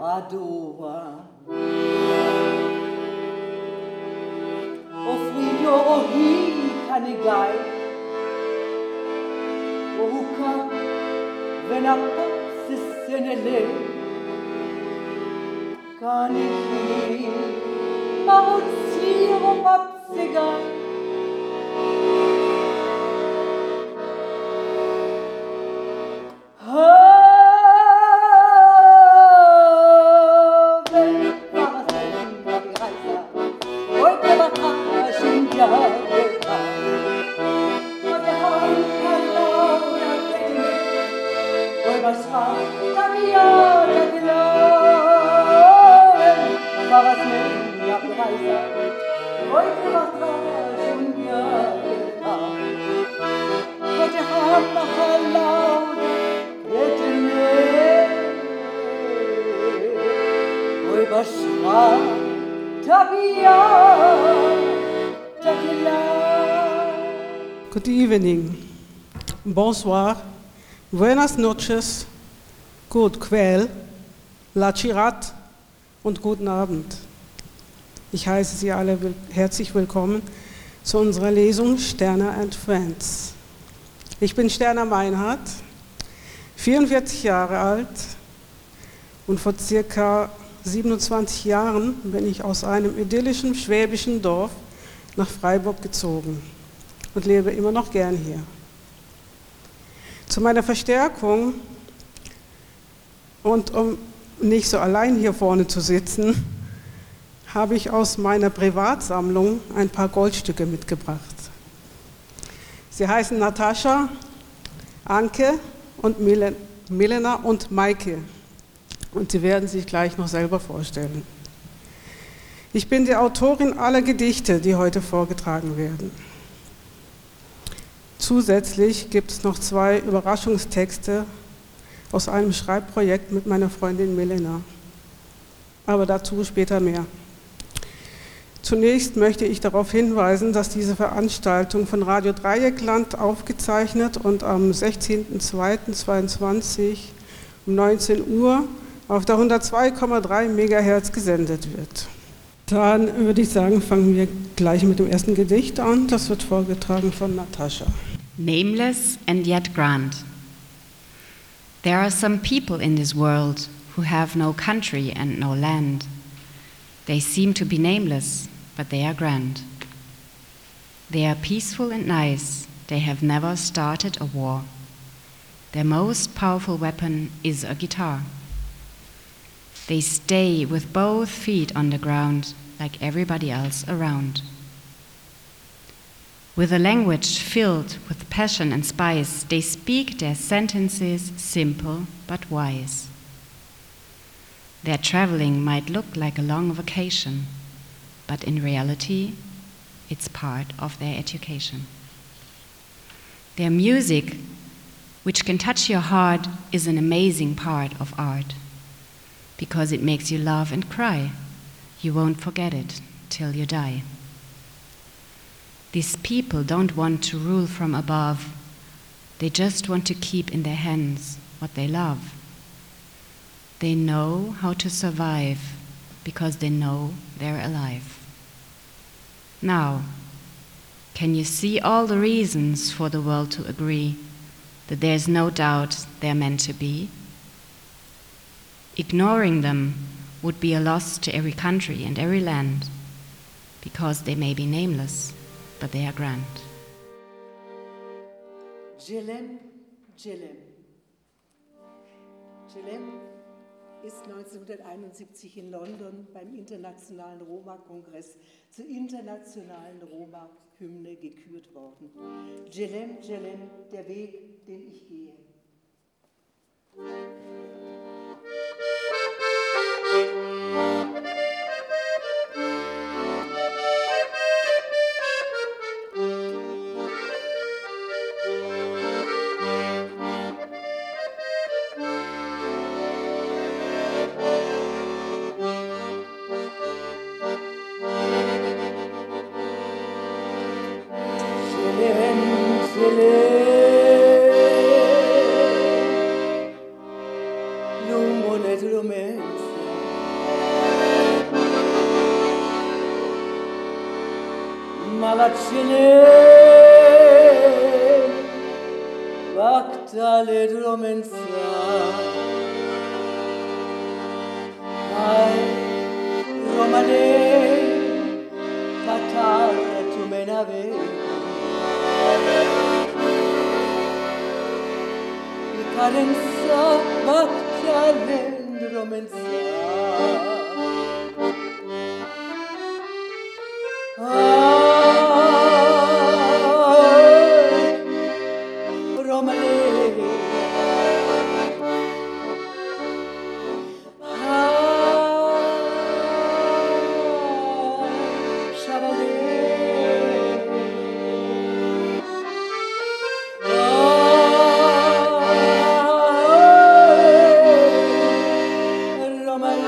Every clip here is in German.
adore. Offrirò i canigai, o ruca vena se se ne le canigai, ma ozio ma psigai. Good evening. Bonsoir. Buenas noches. Good quell. La Chirat und guten Abend. Ich heiße Sie alle herzlich willkommen zu unserer Lesung Sterner and Friends. Ich bin Sterner Meinhardt, 44 Jahre alt und vor circa 27 Jahren bin ich aus einem idyllischen schwäbischen Dorf nach Freiburg gezogen und lebe immer noch gern hier. Zu meiner Verstärkung und um nicht so allein hier vorne zu sitzen, habe ich aus meiner Privatsammlung ein paar Goldstücke mitgebracht. Sie heißen Natascha, Anke und Milena und Maike. Und Sie werden sich gleich noch selber vorstellen. Ich bin die Autorin aller Gedichte, die heute vorgetragen werden. Zusätzlich gibt es noch zwei Überraschungstexte aus einem Schreibprojekt mit meiner Freundin Melena. Aber dazu später mehr. Zunächst möchte ich darauf hinweisen, dass diese Veranstaltung von Radio Dreieckland aufgezeichnet und am 16.02.2022 um 19 Uhr auf der 102,3 MHz gesendet wird. Dann würde ich sagen, fangen wir gleich mit dem ersten Gedicht an. Das wird vorgetragen von Natascha. Nameless and yet grand. There are some people in this world who have no country and no land. They seem to be nameless, but they are grand. They are peaceful and nice. They have never started a war. Their most powerful weapon is a guitar. They stay with both feet on the ground like everybody else around. With a language filled with passion and spice, they speak their sentences simple but wise. Their traveling might look like a long vacation, but in reality, it's part of their education. Their music, which can touch your heart, is an amazing part of art because it makes you laugh and cry. You won't forget it till you die. These people don't want to rule from above, they just want to keep in their hands what they love. They know how to survive because they know they're alive. Now, can you see all the reasons for the world to agree that there's no doubt they're meant to be? Ignoring them would be a loss to every country and every land because they may be nameless, but they are grand. Jilem, Jilem. Jilem ist 1971 in London beim Internationalen Roma-Kongress zur internationalen Roma-Hymne gekürt worden. Jilem, Jilem, der Weg, den ich gehe. facile basta le romenzare ai romane patare tu me n'avevi carenza basta le romenzare from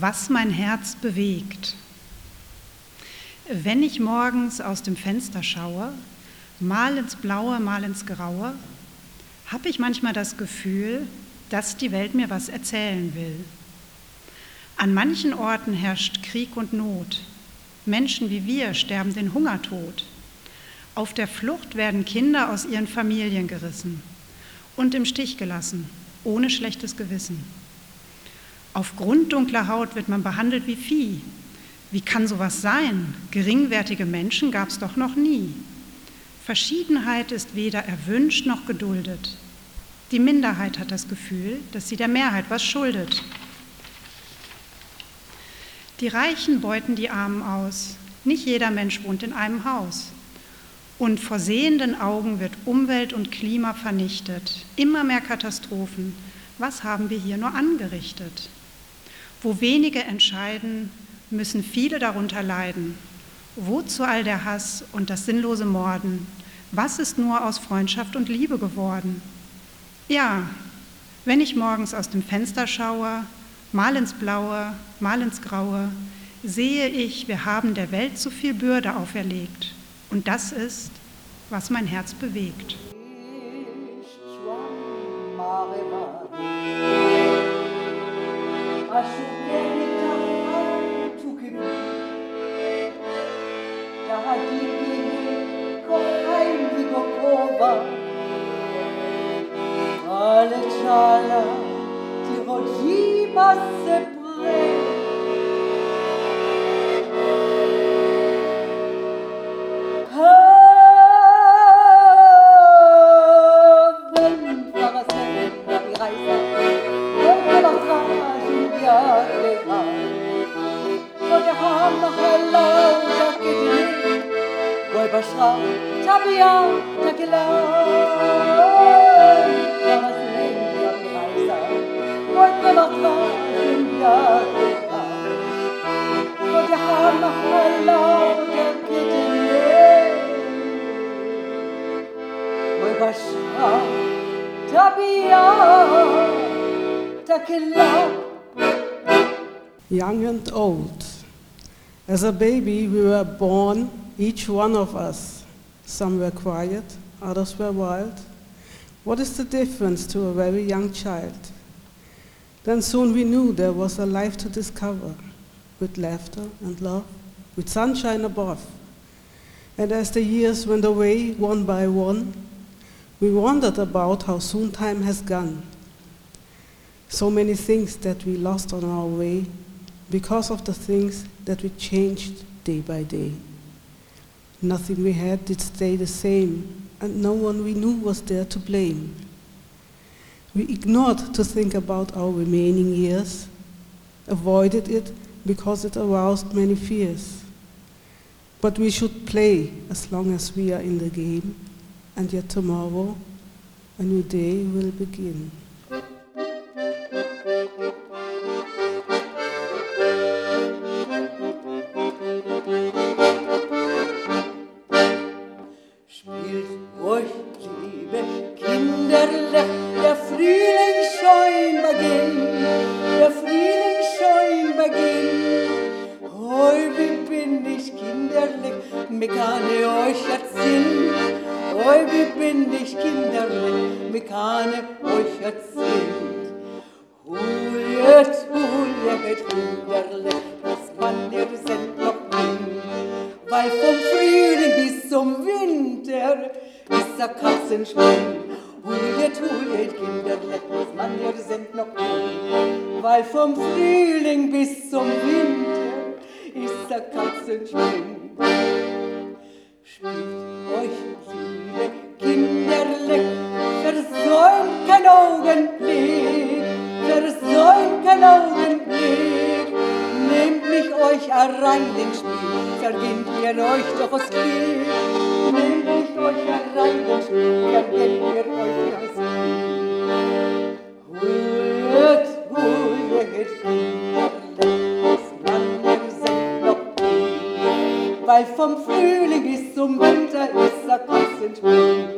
was mein Herz bewegt. Wenn ich morgens aus dem Fenster schaue, mal ins Blaue, mal ins Graue, habe ich manchmal das Gefühl, dass die Welt mir was erzählen will. An manchen Orten herrscht Krieg und Not. Menschen wie wir sterben den Hungertod. Auf der Flucht werden Kinder aus ihren Familien gerissen und im Stich gelassen, ohne schlechtes Gewissen. Aufgrund dunkler Haut wird man behandelt wie Vieh. Wie kann sowas sein? Geringwertige Menschen gab es doch noch nie. Verschiedenheit ist weder erwünscht noch geduldet. Die Minderheit hat das Gefühl, dass sie der Mehrheit was schuldet. Die Reichen beuten die Armen aus. Nicht jeder Mensch wohnt in einem Haus. Und vor sehenden Augen wird Umwelt und Klima vernichtet. Immer mehr Katastrophen. Was haben wir hier nur angerichtet? Wo wenige entscheiden, müssen viele darunter leiden. Wozu all der Hass und das sinnlose Morden? Was ist nur aus Freundschaft und Liebe geworden? Ja, wenn ich morgens aus dem Fenster schaue, mal ins Blaue, mal ins Graue, sehe ich, wir haben der Welt zu viel Bürde auferlegt. Und das ist, was mein Herz bewegt. Ti Chala chala, ti hoji pas se young and old. As a baby, we were born, each one of us. Some were quiet, others were wild. What is the difference to a very young child? Then soon we knew there was a life to discover, with laughter and love, with sunshine above. And as the years went away, one by one, we wondered about how soon time has gone. So many things that we lost on our way because of the things that we changed day by day. Nothing we had did stay the same, and no one we knew was there to blame. We ignored to think about our remaining years, avoided it because it aroused many fears. But we should play as long as we are in the game, and yet tomorrow a new day will begin. Kinderle, das man dir sind noch bin. Weil vom Frühling bis zum Winter ist der Katzenspiel. Huljet, huljet, Kinderle, das man dir sind noch bin. Weil vom Frühling bis zum Winter ist der Katzenspiel. Spielt euch, liebe Kinderle, versäumt kein Augenblick, versäumt kein Augenblick. Euch herein ins Spiel, verginnt mir euch doch das Glück. Nehmt mich euch herein ins Spiel, verginnt mir euch das sind noch die, weil vom Frühling bis zum Winter ist der Katzenspiel. Hullet,